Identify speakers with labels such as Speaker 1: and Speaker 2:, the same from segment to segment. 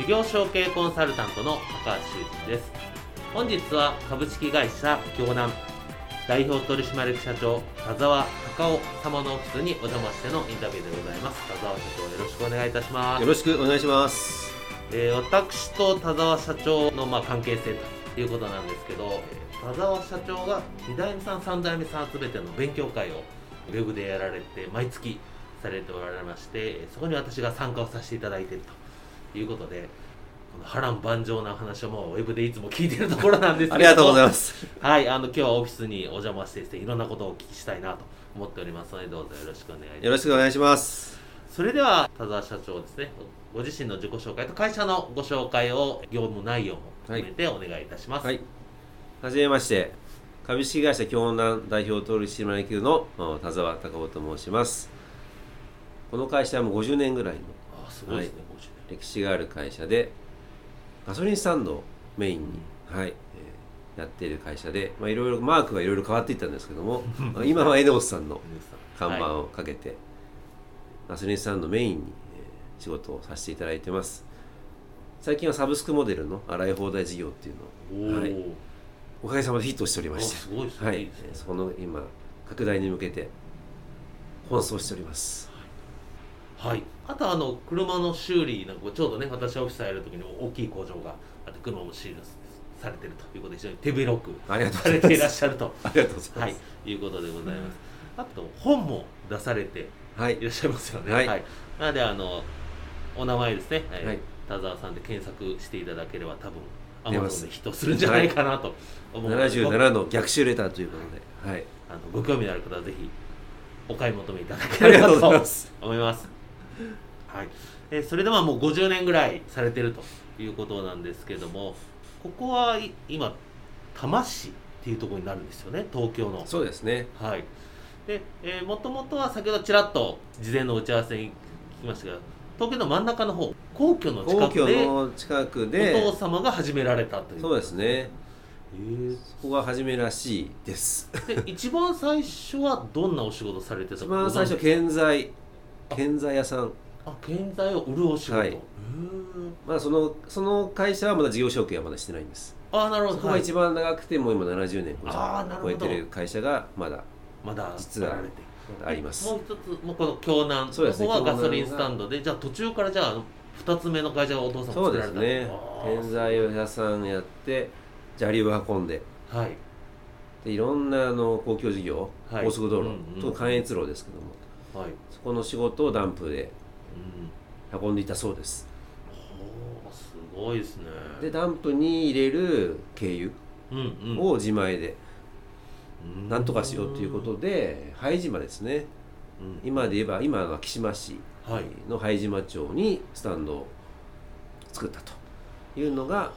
Speaker 1: 事業承継コンサルタントの高橋修人です。本日は株式会社京南代表取締役社長田沢隆夫様のオフィスにお邪魔してのインタビューでございます。田沢社長よろしくお願いいたします。
Speaker 2: よろしくお願いします。
Speaker 1: えー私と田沢社長のまあ関係性ということなんですけど、えー田沢社長が2代目さん3代目さんすべての勉強会をウェブでやられて毎月されておられましてえーそこに私が参加をさせていただいているということでこの波乱万丈な話をもうウェブでいつも聞いているところなんですけど
Speaker 2: ありがとうございます。
Speaker 1: はいあの今日はオフィスにお邪魔してですねいろんなことをお聞きしたいなと思っておりますのでどうぞよろしくお願いします
Speaker 2: よろしくお願いします。
Speaker 1: それでは田沢社長ですねご自身の自己紹介と会社のご紹介を業務内容も含めてお願いいたします、
Speaker 2: はい。はじめまして。株式会社京南代表取締役のお田沢隆夫と申します。この会社はもう50年ぐらいの
Speaker 1: ああすごいですね、
Speaker 2: 歴史がある会社で、ガソリンスタンドをメインに、はい、えーやっている会社で、まあいろいろマークがいろいろ変わっていったんですけども、まあ今はエネオスさんの
Speaker 1: 50
Speaker 2: 看板
Speaker 1: はい
Speaker 2: をかけて、ガソリンスタンドメインに、えー仕事をさせていただいてます。最近はサブスクモデルの洗い放題事業っていうのを、はい、おかげさまでヒットしておりま
Speaker 1: あ
Speaker 2: して
Speaker 1: すごいですね、
Speaker 2: はいその今拡大に向けて奔走しております
Speaker 1: はい、あとあの車の修理なんかちょうどね私オフィス入る時に大きい工場があって車も修理されてるということで非常に手広くされていらっしゃると。
Speaker 2: ありがとうございます。
Speaker 1: はい。いうことでございます。あと本も出されて
Speaker 2: はい、
Speaker 1: いらっしゃいますよね。
Speaker 2: はい。
Speaker 1: なので、あの、お名前ですね、えー
Speaker 2: はい。
Speaker 1: 田沢さんで検索していただければ、多分アマゾンでヒットするんじゃないかなと思うので、ご
Speaker 2: 77の逆襲レターということではい。
Speaker 1: あのご興味のある方はぜひお買い求めいただ
Speaker 2: あ
Speaker 1: ければ
Speaker 2: と
Speaker 1: 思います。はい。えーそれではもう50年ぐらいされてるということなんですけども、ここはい今、多摩市っていうところになるんですよね、東京の。
Speaker 2: そうですね。
Speaker 1: はい。で、えー、もともとは先ほどちらっと事前の打ち合わせに聞きましたが、東京の真ん中の方、皇居の
Speaker 2: 皇
Speaker 1: 近くで、
Speaker 2: 居の近く
Speaker 1: お
Speaker 2: で
Speaker 1: 父様が始められたという。
Speaker 2: そうですね。
Speaker 1: へー。
Speaker 2: そこが初めらしいです。
Speaker 1: で、一番最初はどんなお仕事されてたか？
Speaker 2: 一番最初建材建材屋さん。
Speaker 1: あ、建材を売るお仕事。
Speaker 2: はい。まだそのその会社はまだ事業承継はまだしてないんです。
Speaker 1: あ、なるほど。はい
Speaker 2: そこが一番長くてもう今70年超えてる会社がまだ
Speaker 1: まだ。
Speaker 2: 実はあります。
Speaker 1: もう一つ、もうこの京南
Speaker 2: そね
Speaker 1: の方はガソリンスタンドで、じゃあ途中からじゃあ、二つ目の会社がお父さん
Speaker 2: そう
Speaker 1: 作られた。
Speaker 2: ですね建材屋さんやって砂利を運んで。
Speaker 1: はい。
Speaker 2: でいろんなあの公共事業、
Speaker 1: はい。
Speaker 2: 高速道路、
Speaker 1: うんうん
Speaker 2: と関越路ですけども
Speaker 1: はい。
Speaker 2: そこの仕事をダンプで
Speaker 1: うん。
Speaker 2: 運んでいたそうです
Speaker 1: ほうすごいですね。
Speaker 2: でダンプに入れる軽油を自前で
Speaker 1: うん
Speaker 2: なんとかしようということで拝島ですね
Speaker 1: うん
Speaker 2: 今で言えば今は木島市
Speaker 1: はい。
Speaker 2: の拝島町にスタンドを作ったというのが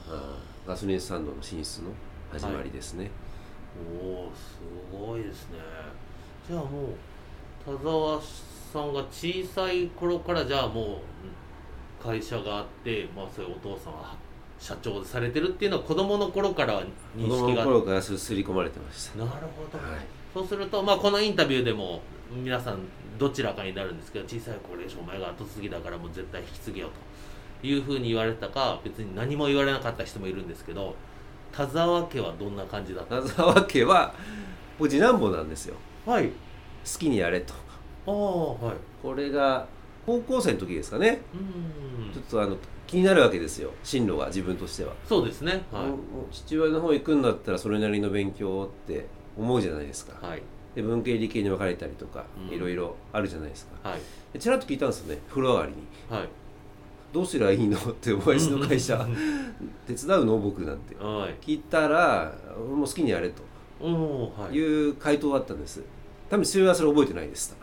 Speaker 2: ガソリンスタンドの進出の始まりですね、
Speaker 1: おおすごいですね。じゃあもう田沢さんが小さい頃からじゃあもううん会社があって、まあそういうお父さんは社長でされてるっていうのは子供の頃から認
Speaker 2: 子供
Speaker 1: 識があっ
Speaker 2: の頃からすすり込まれてました。
Speaker 1: なるほど。
Speaker 2: はい。
Speaker 1: そうすると、まあ、このインタビューでも皆さんどちらかになるんですけど小さい頃でしょお前が後継ぎだからもう絶対引き継げよというふうに言われたか別に何も言われなかった人もいるんですけど田沢家はどんな感じだった？
Speaker 2: 田沢家は僕次男坊なんですよ。
Speaker 1: はい
Speaker 2: 好きにやれと。
Speaker 1: ああはい。
Speaker 2: これが高校生の時ですかね。
Speaker 1: うん。
Speaker 2: ちょっとあの気になるわけですよ。進路が自分としては、
Speaker 1: そうですね。はい。
Speaker 2: 父親の方行くんだったらそれなりの勉強をって思うじゃないですか。
Speaker 1: はい。
Speaker 2: で文系理系に分かれたりとか
Speaker 1: うん。
Speaker 2: いろいろあるじゃないですか。
Speaker 1: はい。
Speaker 2: でちらっと聞いたんですよね風呂上がりに。
Speaker 1: はい「
Speaker 2: どうすりゃいいの?」ってお前の会社。
Speaker 1: うん。
Speaker 2: 手伝うの？僕なんて。
Speaker 1: はい。
Speaker 2: 聞いたら「もう好きにやれ」と
Speaker 1: おおはい。
Speaker 2: いう回答だったんです多分父親はそれ覚えてないです。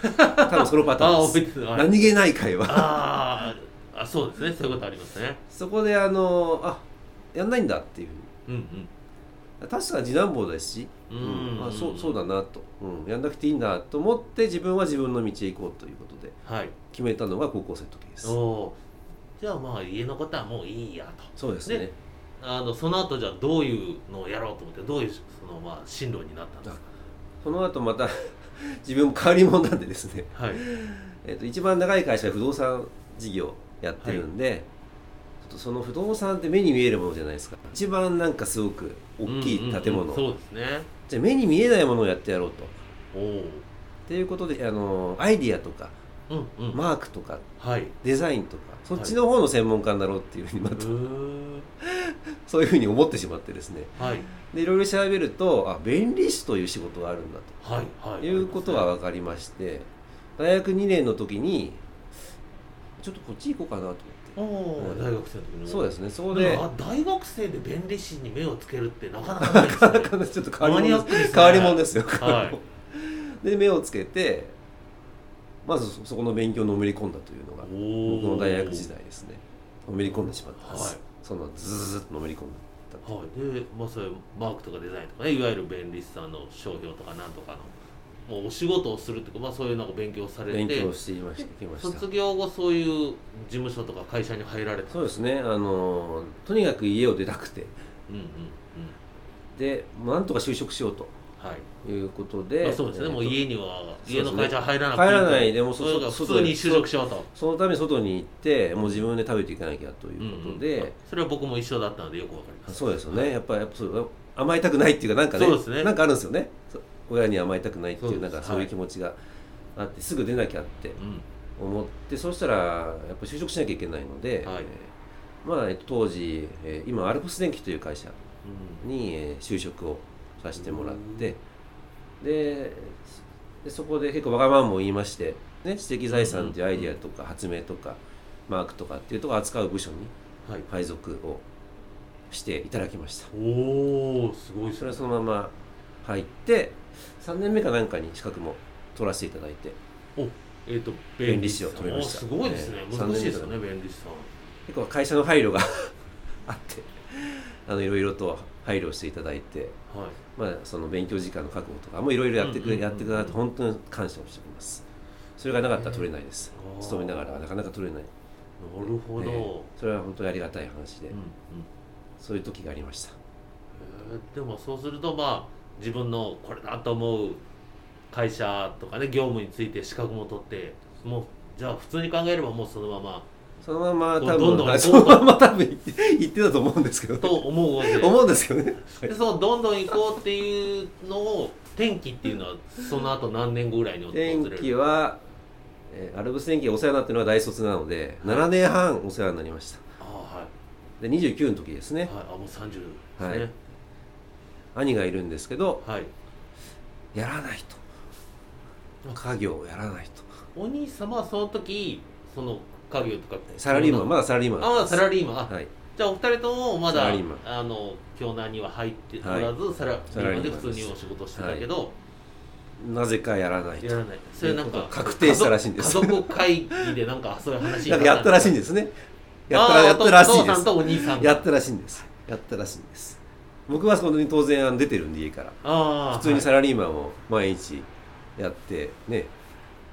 Speaker 2: 多分そのパター
Speaker 1: あ
Speaker 2: ンです。
Speaker 1: 覚えてない。
Speaker 2: 何気ない会話。
Speaker 1: あーあそうですね。そういうことありますね。
Speaker 2: そこであのあやんないんだっていう。ふうに
Speaker 1: うん。
Speaker 2: 確か次男坊ですし、
Speaker 1: うん。うん。
Speaker 2: あそうそうだなと、うん、やんなくていいんだと思って自分は自分の道へ行こうということで。
Speaker 1: うんはい。
Speaker 2: 決めたのが高校生の時です。
Speaker 1: おおじゃあまあ家のことはもういいやと。
Speaker 2: そうですね。
Speaker 1: であのその後じゃあどういうのをやろうと思ってどういうそのまあ進路になったんですか？
Speaker 2: その後また 自分も変わり者なんでですね、
Speaker 1: はい。
Speaker 2: えっと一番長い会社は不動産事業やってるんで、ちょっとその不動産って目に見えるものじゃないですか。一番なんかすごく大きい建物、
Speaker 1: うんうんうん。そうですね。
Speaker 2: じゃあ目に見えないものをやってやろうと。
Speaker 1: おお
Speaker 2: っていうことであのアイディアとか
Speaker 1: うんうん。
Speaker 2: マークとか
Speaker 1: はい。
Speaker 2: デザインとかそっちの方の専門家になろうっていうふうにま
Speaker 1: う
Speaker 2: た、
Speaker 1: ー
Speaker 2: そういうふうに思ってしまってですね。
Speaker 1: はい。
Speaker 2: でいろいろ調べるとあ弁理士という仕事があるんだ
Speaker 1: はいはい。
Speaker 2: ということが分かりまして大学2年の時にちょっとこっち行こうかなと思って。
Speaker 1: 大学生の時に
Speaker 2: そうですね。そこ
Speaker 1: で大学生で弁理士に目をつけるってなかなかないですね。
Speaker 2: ちょっと変わり者です
Speaker 1: ね。
Speaker 2: 変わり者ですよ、
Speaker 1: はい。
Speaker 2: で目をつけてまずそそこの勉強にのめり込んだというのが
Speaker 1: お
Speaker 2: 僕の大学時代ですね。のめり込んでしまったんです、
Speaker 1: はい。
Speaker 2: そのズズズッとのめり込んだ
Speaker 1: はい、で、まあ、そういうマークとかデザインとかねいわゆる弁理士さんの商標とかなんとかのもうお仕事をするっていうか、まあ、そういうなんか勉強されて
Speaker 2: 勉強していましたきました。
Speaker 1: 卒業後そういう事務所とか会社に入られた。
Speaker 2: そうですね。あのとにかく家を出たくて。
Speaker 1: うんうんうん。
Speaker 2: でなんとか就職しようと
Speaker 1: はい、
Speaker 2: いうことで、
Speaker 1: まあ、そうですね、
Speaker 2: えーと
Speaker 1: もう家には家の会社入らなくていいと
Speaker 2: 入らないでもそ
Speaker 1: そう
Speaker 2: そ
Speaker 1: 普通に就職しようと。
Speaker 2: そのために外に行ってもう自分で食べていかなきゃということで、
Speaker 1: うんうん。それは僕も一緒だったのでよくわかります。
Speaker 2: そうですよね。やっぱやっぱそう甘えたくないっていうかなんかね。
Speaker 1: そうですね。
Speaker 2: なんかあるんですよね。親に甘えたくないっていうなんかそういう気持ちがあって、すぐ出なきゃって
Speaker 1: うん。
Speaker 2: 思ってそうしたらやっぱ就職しなきゃいけないので、
Speaker 1: はい。
Speaker 2: えーまあ、えっと当時、えー今アルプス電機という会社
Speaker 1: うん。
Speaker 2: に、えー就職をさせてもらってででそこで結構わがままも言いまして、ね、知的財産っていうアイディアとか発明とかマークとかっていうとこ扱う部署に
Speaker 1: はい。
Speaker 2: 配属をしていただきました。
Speaker 1: おおすごい
Speaker 2: それはそのまま入って3年目かなんかに資格も取らせていただいて
Speaker 1: えっ、と
Speaker 2: 弁理士を取りました。
Speaker 1: おすごいですね、
Speaker 2: ええ
Speaker 1: 難しいですよね弁理士さん。
Speaker 2: 結構会社の配慮が あってあのいろいろと配慮していただいて
Speaker 1: はい。
Speaker 2: まあ、その勉強時間の確保とかもいろいろやってくれ、
Speaker 1: うんうんうん
Speaker 2: やってくださって本当に感謝をしております。それがなかったら取れないです。
Speaker 1: へー。
Speaker 2: 勤めながらなかなか取れない。
Speaker 1: なるほど、
Speaker 2: ええそれは本当にありがたい話で、
Speaker 1: うんうん。
Speaker 2: そういう時がありました。
Speaker 1: えー。でもそうするとまあ自分のこれだと思う会社とかね業務について資格も取ってもうじゃあ普通に考えればもうそのまま
Speaker 2: そのまま多
Speaker 1: どんどん。
Speaker 2: そのまま多分言って言ってたと思うんですけど
Speaker 1: と思うわけで。
Speaker 2: 思うんですけどね。
Speaker 1: でそのどんどん行こうっていうのを転機っていうのはその後何年後ぐらいに訪れ
Speaker 2: 天
Speaker 1: る
Speaker 2: 気は、えーアルプス天気がお世話になってるのは大卒なので7年半お世話になりました。
Speaker 1: ああはい。
Speaker 2: で29の時ですね。
Speaker 1: はいあもう30ですね。
Speaker 2: はい。兄がいるんですけど
Speaker 1: はい、
Speaker 2: やらないと。家業をやらないと。
Speaker 1: お兄様はその時その家業とか
Speaker 2: サラリーマンまだサラリーマン。
Speaker 1: あまだサラリーマン。あ
Speaker 2: はい。
Speaker 1: じゃあお二人ともまだあの京南には入っておらず、サラリ
Speaker 2: サラリ
Speaker 1: ーマンで普通にお仕事してたけど、
Speaker 2: なぜかやらない。と
Speaker 1: やらない。それなんか
Speaker 2: 確定したらしいんです。
Speaker 1: 家族会議でなんかそういう話に
Speaker 2: なんかやったらしいん
Speaker 1: で
Speaker 2: ですね。やったやったらしい
Speaker 1: お父さん
Speaker 2: です
Speaker 1: とお兄さん
Speaker 2: やったらしいんです。やったらしいんです。僕はそこに当然出てるんで家から。普通にサラリーマンを毎日やってね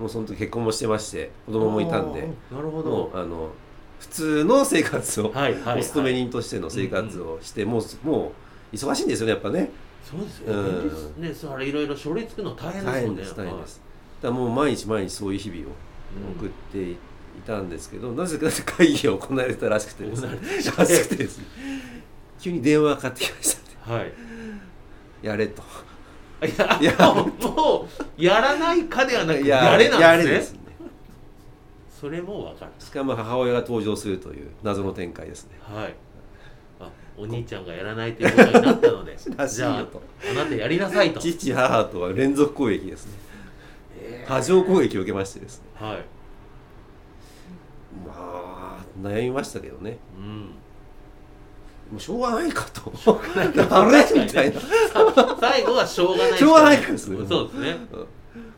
Speaker 2: もうその時結婚もしてまして子供もいたんで
Speaker 1: なるほ
Speaker 2: も
Speaker 1: ど
Speaker 2: うあの普通の生活を、
Speaker 1: はいはい、はい、
Speaker 2: お勤め人としての生活をして、もうもう忙しいんですよねやっぱね。
Speaker 1: そうですよ
Speaker 2: うん。
Speaker 1: ねそれいろいろ書類作るの大変です
Speaker 2: 大変
Speaker 1: もんね
Speaker 2: です大変です。だからもう毎日毎日そういう日々を送っていたんですけど、なぜか会議が行われたらしくてですね。ら。しくてですね。急に電話がかかってきました
Speaker 1: はい。
Speaker 2: やれと
Speaker 1: いやもうもうやらないかではなく
Speaker 2: い
Speaker 1: やれなんですね。
Speaker 2: ですね。
Speaker 1: それもわかる。
Speaker 2: しかも母親が登場するという謎の展開ですね。
Speaker 1: はい。あお兄ちゃんがやらないということになったので
Speaker 2: らしい
Speaker 1: じゃ
Speaker 2: よと
Speaker 1: ああなたやりなさいと、
Speaker 2: 父母とは連続攻撃ですね。
Speaker 1: えー。
Speaker 2: 波状攻撃を受けましてですね。
Speaker 1: はい。
Speaker 2: まあ悩みましたけどね。
Speaker 1: うん
Speaker 2: もうしょうがないかと。あれみたいな。
Speaker 1: さ最後はしょうがない。
Speaker 2: しょうがないからですね。
Speaker 1: そうですね、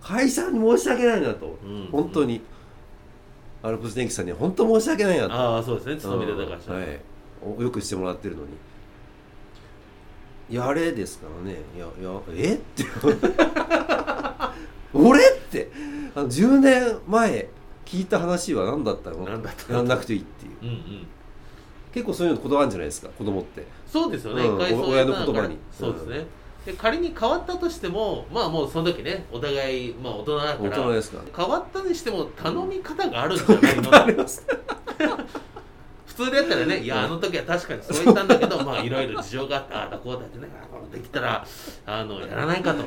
Speaker 2: 会社に申し訳ないなと、
Speaker 1: うん。
Speaker 2: 本当に。アルプス電機さんには本当申し訳ないなと。
Speaker 1: ああそうですね。勤めてた会社、
Speaker 2: うん。はい、およくしてもらってるのに。やれですからね。いやいやえ？って。俺って。あの10年前聞いた話は何だったの？
Speaker 1: 何だったの？
Speaker 2: やんなくていいっていう。
Speaker 1: うんうん
Speaker 2: 結構そういうのこだわるんじゃないですか子供って。
Speaker 1: そうですよね、
Speaker 2: うん
Speaker 1: 一回そう
Speaker 2: 親の言葉に。
Speaker 1: そうですね、で仮に変わったとしてもまあもうその時ねお互いまあ大人だか
Speaker 2: 大
Speaker 1: ら
Speaker 2: 人ですか。
Speaker 1: 変わったにしても頼み方があるんじゃないの？
Speaker 2: あります
Speaker 1: 普通でやったらねいやあの時は確かにそう言ったんだけどまあいろいろ事情があってああだこうだってねあこれできたらあのやらないかと。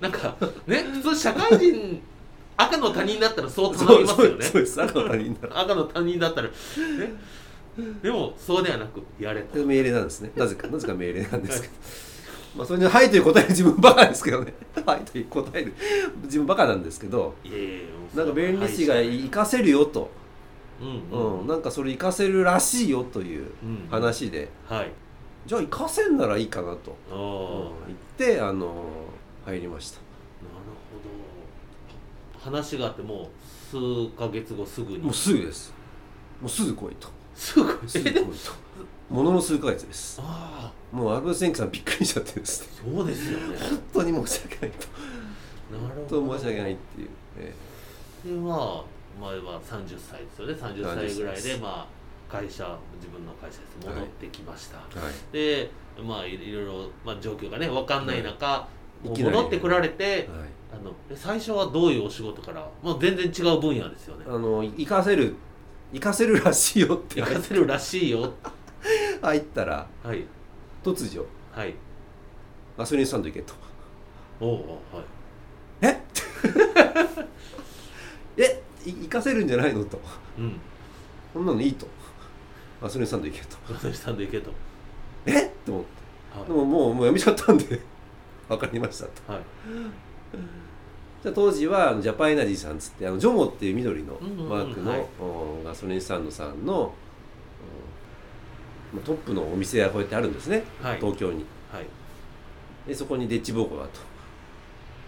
Speaker 1: なんかね普通社会人赤の他人だったらそう頼みますよね。
Speaker 2: 赤の他人だ
Speaker 1: 赤の他人だったら。ねでもそうではなくやれと
Speaker 2: 命令なんですね。なぜか なぜか命令なんですけど。まあそれに「はい」という答える自分バカですけどね「はい」という答える。自分バカなんですけど。
Speaker 1: いや
Speaker 2: なんか弁理士が
Speaker 1: はい
Speaker 2: 活かせるよと、
Speaker 1: うん。うん
Speaker 2: うん、なんかそれ活かせるらしいよという
Speaker 1: うん
Speaker 2: 話で、
Speaker 1: はい。
Speaker 2: じゃあ活かせんならいいかなと、うん。言ってあの入りました。
Speaker 1: ほど。話があってもう数ヶ月後すぐに。
Speaker 2: もうすぐです。もうすぐ来いと
Speaker 1: すぐ
Speaker 2: すぐ来いとものの数ヶ月です。
Speaker 1: ああ。
Speaker 2: もうアルブセンキさんびっくりしちゃってです。ね
Speaker 1: そうですよね。
Speaker 2: 本当に申し訳ないと。
Speaker 1: なる
Speaker 2: 本
Speaker 1: ほど。
Speaker 2: 当申し訳ないっていう、え
Speaker 1: でまあ前は30歳ですよね。30歳ぐらい
Speaker 2: 30歳で
Speaker 1: まあ会社自分の会社です。戻ってきました、
Speaker 2: えはい。
Speaker 1: でまあいろいろ、まあ、状況がね分かんない中、もう
Speaker 2: い
Speaker 1: 戻ってこられて
Speaker 2: はい。
Speaker 1: あのえ最初はどういうお仕事から、まあ、全然違う分野ですよね。
Speaker 2: あの活かせる活かせるらしいよって。
Speaker 1: 活かせるらしいよ。
Speaker 2: 入ったら
Speaker 1: はい。
Speaker 2: 突如
Speaker 1: はい。
Speaker 2: ガソリンスタンド行けと。
Speaker 1: おうおうはい。
Speaker 2: え？え？い行かせるんじゃないのと。
Speaker 1: うん。
Speaker 2: こんなのいいと。ガソリンスタンド行けと。
Speaker 1: ガソリンスタンド行けと。
Speaker 2: え？っと思って。
Speaker 1: はい。
Speaker 2: でももうもうやめちゃったんで。分かりましたと。
Speaker 1: はい
Speaker 2: 当時はジャパンエナジーさんっつってあのジョモっていう緑の
Speaker 1: うんうんうん
Speaker 2: マークの、ガソリンスタンドさんのおまあトップのお店がこうやってあるんですね、
Speaker 1: はい。
Speaker 2: 東京に。
Speaker 1: はい。
Speaker 2: でそこにデッチ奉公だ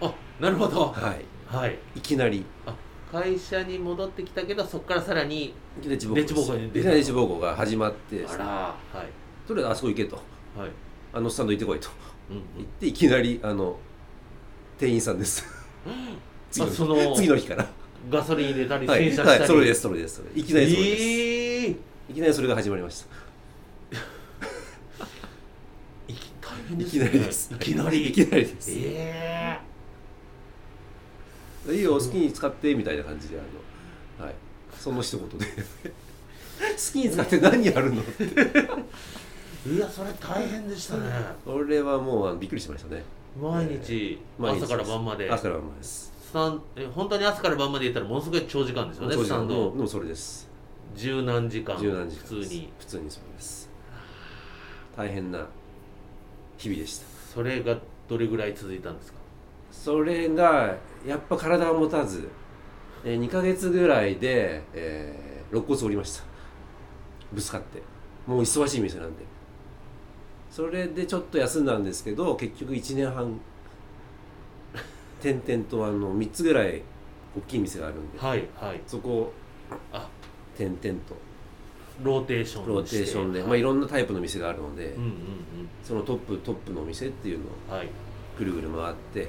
Speaker 2: と。
Speaker 1: あなるほど。
Speaker 2: はい。
Speaker 1: はい。
Speaker 2: いきなり。
Speaker 1: あ会社に戻ってきたけどそこからさらに
Speaker 2: デッチ奉公
Speaker 1: デッチ奉公
Speaker 2: が始まって。
Speaker 1: あらはい。
Speaker 2: とりあえずあそこ行けと。
Speaker 1: はい。
Speaker 2: あのスタンド行ってこいと。
Speaker 1: うん
Speaker 2: 言っていきなりあの店員さんです次の日。
Speaker 1: その
Speaker 2: 次の日から。
Speaker 1: ガソリン入れたり
Speaker 2: はい、
Speaker 1: 洗車したり、
Speaker 2: はい、それですそれですいきなりそれです、
Speaker 1: えー。
Speaker 2: いきなりそれが始まりました。
Speaker 1: いき大変
Speaker 2: いき
Speaker 1: ですね。
Speaker 2: なりです。
Speaker 1: いきなり。
Speaker 2: いきなりです、
Speaker 1: え
Speaker 2: いいよ好きに使ってみたいな感じであのはい。その一言で。好きに使って何やるのって。
Speaker 1: ー、いやそれ大変でしたね。
Speaker 2: 俺はもうびっくりしましたね
Speaker 1: 毎日、朝から晩まで。
Speaker 2: 朝から晩までです。
Speaker 1: スタンえ本当に朝から晩まで言ったらものすごい長時間ですよねスタンド。
Speaker 2: もうそれです。
Speaker 1: 十何時間
Speaker 2: 十何時間
Speaker 1: 普通に。
Speaker 2: 普通にそうです。大変な日々でした。
Speaker 1: それがどれぐらい続いたんですか？
Speaker 2: それがやっぱ体が持たず、えー、2ヶ月ぐらいで、えー肋骨折りました。ぶつかって。もう忙しい店なんでそれでちょっと休んだんですけど結局1年半 点々とあの3つぐらい大きい店があるんで。
Speaker 1: はいはい。
Speaker 2: そこを
Speaker 1: あ。
Speaker 2: 点々と。
Speaker 1: ローテーション
Speaker 2: ローテーションで、まあ、いろんなタイプの店があるので、
Speaker 1: うんうん
Speaker 2: そのトップトップのお店っていうのを
Speaker 1: うんはい。
Speaker 2: ぐるぐる回って。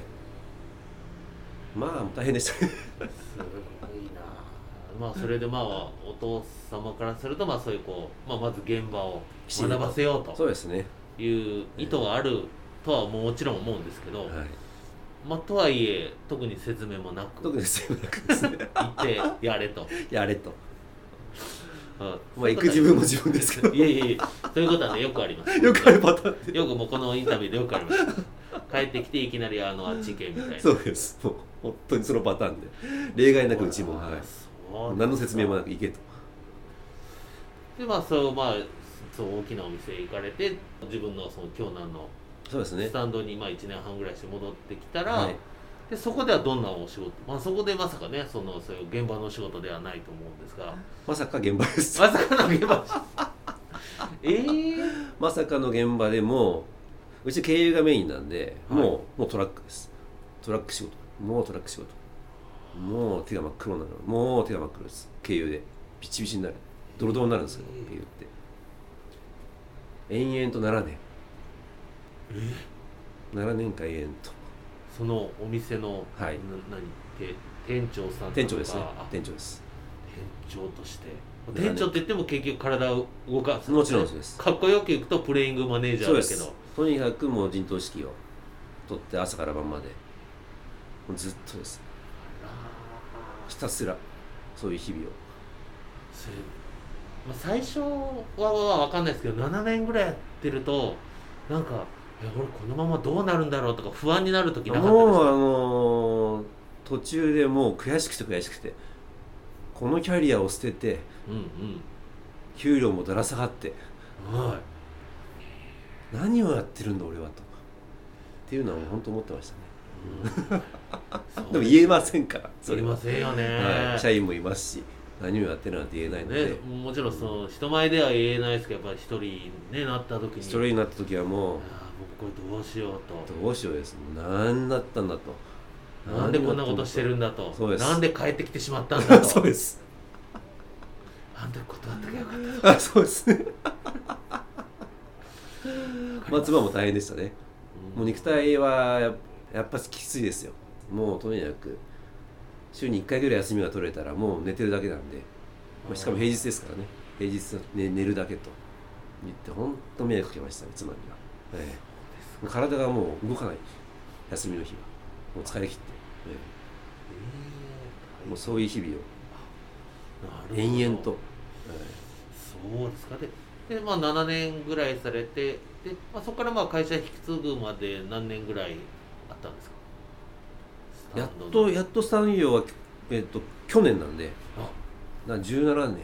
Speaker 2: まあ大変でした。ね
Speaker 1: すごいな。まあそれでまあお父様からするとまあそういうこう、まあ、まず現場を学ばせようと。
Speaker 2: そうですね
Speaker 1: いう意図があるとはもちろん思うんですけど、
Speaker 2: はい。
Speaker 1: まあとはいえ特に説明もなく
Speaker 2: 特に全部なく。ですね
Speaker 1: 行ってやれと。
Speaker 2: やれと。
Speaker 1: あ
Speaker 2: まあ行く自分も自分ですけど。
Speaker 1: いやいやいやそういうことはねよくあります。
Speaker 2: よくあるパターンで。
Speaker 1: よくもうこのインタビューでよくあります。帰ってきていきなりあのあっち行けみたいな。
Speaker 2: そうです。もう本当にそのパターンで。例外なくうちも、はい、何の説明もなく行けと。
Speaker 1: でまあそうまあそう大きなお店へ行かれて自分のその京南の
Speaker 2: そうですね。
Speaker 1: スタンドにまあ1年半ぐらいして戻ってきたら、
Speaker 2: はい。
Speaker 1: でそこではどんなお仕事、まあ、そこでまさかねそのそういう現場のお仕事ではないと思うんですが。
Speaker 2: まさか現場です。
Speaker 1: まさかの現場 ええ
Speaker 2: まさかの現場でもうち経由がメインなんで、
Speaker 1: はい。
Speaker 2: もうもうトラックです。トラック仕事。もうトラック仕事。もう手が真っ黒になるもう手が真っ黒です。経由で。ピチピチになる。ドロドロになるんですよ
Speaker 1: えー。
Speaker 2: 経由って延々と7年7年間延々と。
Speaker 1: そのお店の、
Speaker 2: はい。
Speaker 1: な何？て店長さんとか。
Speaker 2: 店長ですね。
Speaker 1: あ
Speaker 2: 店長です。
Speaker 1: 店長として。店長って言っても結局体を動かす
Speaker 2: もちろんです。
Speaker 1: かっこよく言うとプレイングマネージャーだけど。
Speaker 2: とにかくもう陣頭指揮を取って朝から晩まで。もうずっとです。ひたすらそういう日々を。
Speaker 1: それまあ、最初はは分かんないですけど7年ぐらいやってるとなんか俺このままどうなるんだろうとか不安になる時なかったです
Speaker 2: もうあ
Speaker 1: か
Speaker 2: のー途中でもう悔しくて悔しくてこのキャリアを捨てて
Speaker 1: うん
Speaker 2: 給料もだら下がって
Speaker 1: うんはい。
Speaker 2: 何をやってるんだ俺はと。っていうのは本当思ってましたね。
Speaker 1: そう
Speaker 2: でも言えませんから
Speaker 1: そりませんよね、
Speaker 2: はい、社員もいますし何をやってるなんて言えないので、
Speaker 1: ね、もちろんその人前では言えないですけどやっぱり一人ねなった時に。
Speaker 2: 一人になった時はもう
Speaker 1: ああ僕これどうしようと。
Speaker 2: どうしようです。何だったんだと。
Speaker 1: なんでこんなことしてるんだと。
Speaker 2: そうです。
Speaker 1: なんで帰ってきてしまったんだと。
Speaker 2: そうです。
Speaker 1: なんで断ってよかった。
Speaker 2: あそうです。ねまあ妻も大変でしたね。もう肉体はややっぱきついですよ。もうとにかく週に1回ぐらい休みが取れたらもう寝てるだけなんで、まあ、しかも平日ですからね。平日、ね、寝るだけと言って本当迷惑かけましたね妻には、ええ。もう体がもう動かない。休みの日は。もう疲れ切って、ええ。もうそういう日々を。延々と、
Speaker 1: そうですか。でで、まあ、7年ぐらいされてで、まあ、そこからまあ会社引き継ぐまで何年ぐらいあったんですか？
Speaker 2: やっとやっとスタンド業は、えっと去年なんで
Speaker 1: あ。
Speaker 2: な17年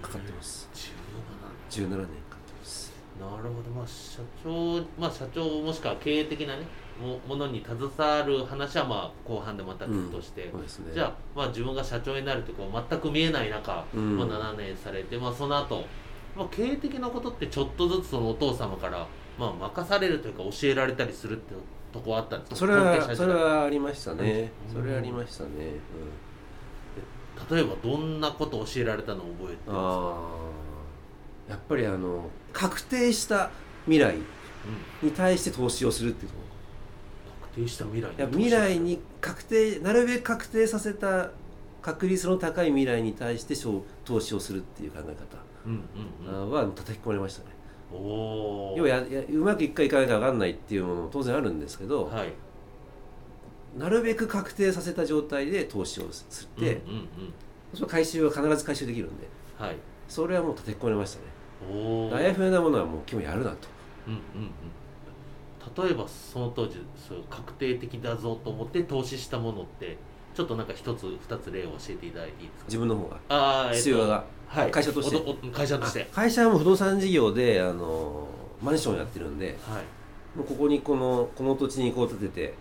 Speaker 2: かかってます。
Speaker 1: 17
Speaker 2: 17年。かかってます。
Speaker 1: なるほど。まあ社長まあ社長もしくは経営的なねもものに携わる話はまあ後半でまた聞くとして、
Speaker 2: そうですね。
Speaker 1: じゃあ,、まあ自分が社長になるってこう全く見えない中、
Speaker 2: うん。
Speaker 1: まあ、7年されて、まあ、その後、まあ経営的なことってちょっとずつそのお父様から、まあ、任されるというか教えられたりするってとこはあったんですか
Speaker 2: それはそれはありましたね。
Speaker 1: うん。
Speaker 2: それはありましたね、
Speaker 1: 例えばどんなことを教えられたのを覚えて
Speaker 2: うん、
Speaker 1: ま
Speaker 2: ああやっぱりあの確定した未来
Speaker 1: すか、うん、
Speaker 2: に対して投資をするっていう
Speaker 1: 確定した未来に
Speaker 2: 未来に確定なるべく確定させた確率の高い未来に対して投資をするっていう考え
Speaker 1: うんうんうん。
Speaker 2: 方は叩き込まれましたね要はややうまくいくかいかないか分かんないっていうものも当然あるんですけど、
Speaker 1: はい。
Speaker 2: なるべく確定させた状態で投資をすって、
Speaker 1: うんうんうん。
Speaker 2: その回収は必ず回収できるんで
Speaker 1: はい。
Speaker 2: それはもう叩き込まれましたね。あやふやなものはもう基本やるなと。
Speaker 1: うんうんうん。例えばその当時そ確定的だぞと思って投資したものってちょっとなんか一つ二つ例を教えていただいていいですか？
Speaker 2: 自分の方が。
Speaker 1: ああ
Speaker 2: 父親が、
Speaker 1: はい、
Speaker 2: 会社として。
Speaker 1: 会社として。
Speaker 2: 会社はもう不動産事業であのマンションやってるんで
Speaker 1: はい。
Speaker 2: もうここにこのこの土地にこう建てて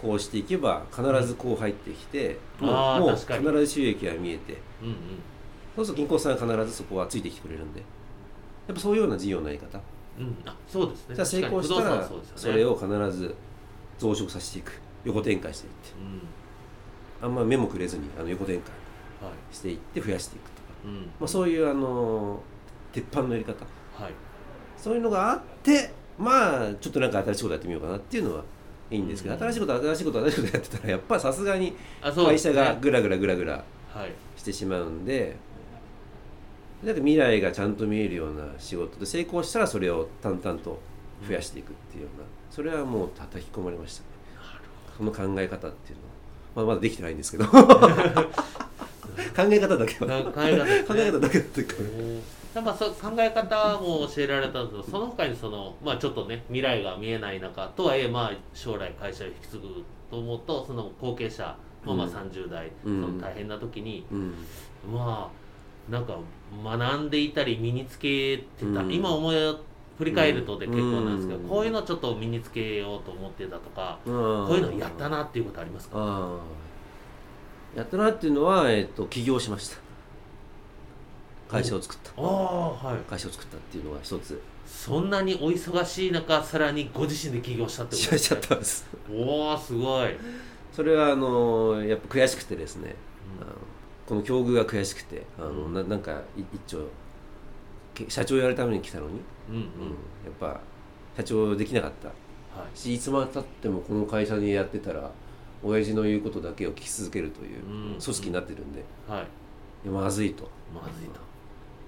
Speaker 2: こうしていけば必ずこう入ってきて、もう
Speaker 1: あー
Speaker 2: もう
Speaker 1: 確かに。
Speaker 2: 必ず収益が見えて。
Speaker 1: うんうん。
Speaker 2: そうすると銀行さんは必ずそこはついてきてくれるんで。やっぱそういうような事業のやり方。
Speaker 1: うん。あそうですね。
Speaker 2: じゃあ成功したら
Speaker 1: そね。
Speaker 2: それを必ず増殖させていく。横展開していって。
Speaker 1: うん
Speaker 2: あんま目もくれずにあの横展開
Speaker 1: はい。
Speaker 2: していって増やしていくとか、
Speaker 1: うん。
Speaker 2: まあ、そういうあの鉄板のやり方。
Speaker 1: はい。
Speaker 2: そういうのがあってまあちょっとなんか新しいことやってみようかなっていうのはいいんですけど、
Speaker 1: うん。
Speaker 2: 新しいこと新しいこと新しいことやってたらやっぱさすがに会社がぐらぐらぐらぐら
Speaker 1: はい。
Speaker 2: してしまうんでだって未来がちゃんと見えるような仕事で成功したらそれを淡々と増やしていくっていうようなそれはもう叩き込まれましたね。その考え方っていうのは、まあ、まだできてないんですけど。考え方だけは。
Speaker 1: 考え方ね
Speaker 2: 考え方だけだったか。
Speaker 1: おまあ、そう考え方も教えられたんですけどその他にその、まあ、ちょっとね未来が見えない中とはいえ、まあ、将来会社を引き継ぐと思うとその後継者、まあ、まあ
Speaker 2: うん
Speaker 1: 30代、
Speaker 2: うん。
Speaker 1: その大変な時に、
Speaker 2: うん。
Speaker 1: まあなんか学んでいたり身につけてた、
Speaker 2: うん。
Speaker 1: 今思い振り返るとで結構なんですけど、
Speaker 2: うん。
Speaker 1: こういうのちょっと身につけようと思ってたとか、
Speaker 2: こ
Speaker 1: こういうのやったなっていうことありますか？
Speaker 2: やったなっていうのは、えっと起業しました。会社を作った。
Speaker 1: ああはい。
Speaker 2: 会社を作ったっていうのが一つ。
Speaker 1: そんなにお忙しい中さらにご自身で起業したってことですね
Speaker 2: しちゃったんです。
Speaker 1: おおすごい、
Speaker 2: それはあのやっぱ悔しくてですね。あのこの境遇が悔しくてあのななんかい一丁け社長やるために来たのに、
Speaker 1: うんうん。
Speaker 2: うんやっぱ社長できなかった。
Speaker 1: はい。
Speaker 2: しいつまでたってもこの会社にやってたら親父の言うことだけを聞き続けるという
Speaker 1: うん
Speaker 2: 組織になってるんで、
Speaker 1: はい。
Speaker 2: いやまずいと。
Speaker 1: まずいと。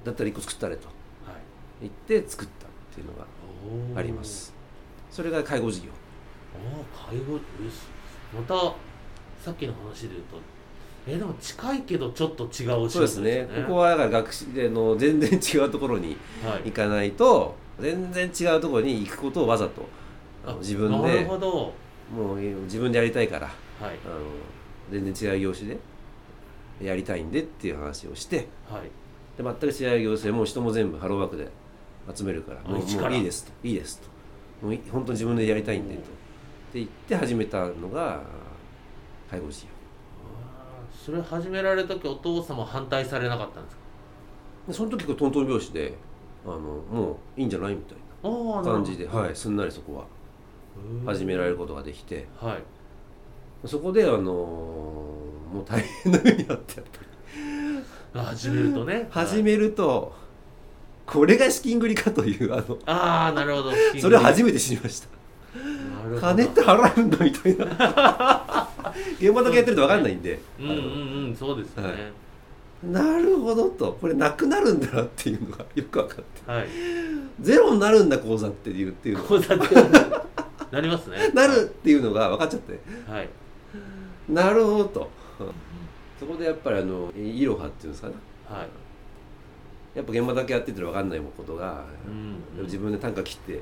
Speaker 2: だったら一個作ったれと。
Speaker 1: はい。
Speaker 2: 言って作ったっていうのがあります。それが介護事業。
Speaker 1: ああ介護またさっきの話で言うとえでも近いけどちょっと違うお仕事
Speaker 2: そうですね。ここはだから学習での全然違うところに
Speaker 1: はい。
Speaker 2: 行かないと全然違うところに行くことをわざと自分
Speaker 1: なる
Speaker 2: で
Speaker 1: ほど。
Speaker 2: もう自分でやりたいから
Speaker 1: はい。
Speaker 2: あの全然違う業種でやりたいんでっていう話をして
Speaker 1: はい。
Speaker 2: で全く違う業種でもう人も全部ハローワークで集めるからもう
Speaker 1: 一から。
Speaker 2: もういいですと。いいですと。もうい本当に自分でやりたいんでと。って言って始めたのが介護事業
Speaker 1: それ始められた時お父様反対されなかったんですか？
Speaker 2: でその時トントン拍子であのもういいんじゃないみたいな感じで、はい、すんなりそこは始められることができて
Speaker 1: はい。
Speaker 2: そこであのもう大変な目にあってやっぱり。
Speaker 1: 始めるとね。
Speaker 2: 始めるとこれが資金繰りかというあの
Speaker 1: ああなるほど。
Speaker 2: それを初めて知りました。金って払うんだみたいな 現場だけやってると分かんないんで、
Speaker 1: うんうんうんそうですよね。
Speaker 2: はい。なるほどと。これなくなるんだなっていうのがよく分かって。
Speaker 1: はい。
Speaker 2: ゼロになるんだ口座っていうっていうの。
Speaker 1: 講座って なりますね。
Speaker 2: なるっていうのが分かっちゃって。
Speaker 1: はい。
Speaker 2: なるほどと。そこでやっぱりあのイロハっていうんですかね。
Speaker 1: はい。
Speaker 2: やっぱ現場だけやってて分かんないことが、
Speaker 1: うん
Speaker 2: 自分で単価切って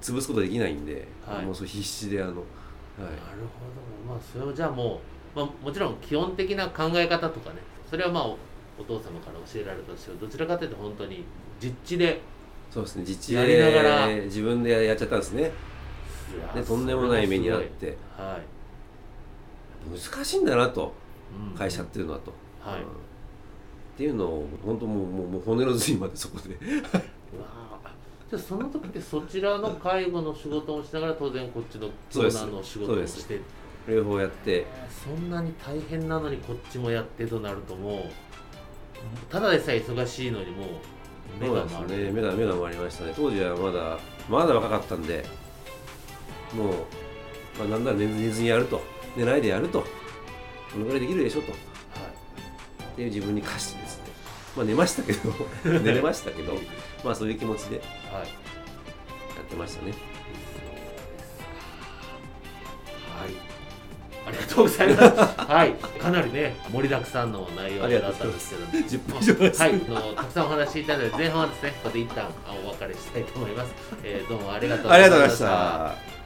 Speaker 2: 潰すことできないんで、
Speaker 1: はい。
Speaker 2: もうそう必死であの、はい。
Speaker 1: なるほど。まあそれをじゃあもう、まあ、もちろん基本的な考え方とかねそれはまあおお父様から教えられたとしてどちらかというと本当に実地で
Speaker 2: そうですね。実地
Speaker 1: やりながら
Speaker 2: で自分でやっちゃったんですね。でとんでもない目にあって。
Speaker 1: はい。
Speaker 2: 難しいんだなと。
Speaker 1: うん
Speaker 2: 会社っていうのはと、
Speaker 1: はい。
Speaker 2: うん。っていうのを本当もうもうもう骨の髄までそこで。
Speaker 1: うわあじゃあその時ってそちらの介護の仕事をしながら当然こっちの長男の仕事
Speaker 2: そうです。
Speaker 1: をして
Speaker 2: 両方やって。
Speaker 1: そんなに大変なのにこっちもやってとなるともうただでさえ忙しいのにもう目が回る。
Speaker 2: ね。目が目が回りましたね。当時はまだまだ若かったんでもう、まあ、なんなら寝ず寝ずにやると。寝ないでやると。このぐらいできるでしょと。
Speaker 1: はい。
Speaker 2: っていう自分に課してですねまあ寝ましたけど 寝れましたけどまあそういう気持ちでや
Speaker 1: はい
Speaker 2: ってましたね
Speaker 1: はい。ありがとうございます。はい、かなりね、盛りだくさんの内容だったんですけど、
Speaker 2: 10分以上です
Speaker 1: はい、あのたくさんお話しいただいて、前半はですね、ここで一旦あお別れしたいと思います。えーどうもありがとうございまし。
Speaker 2: た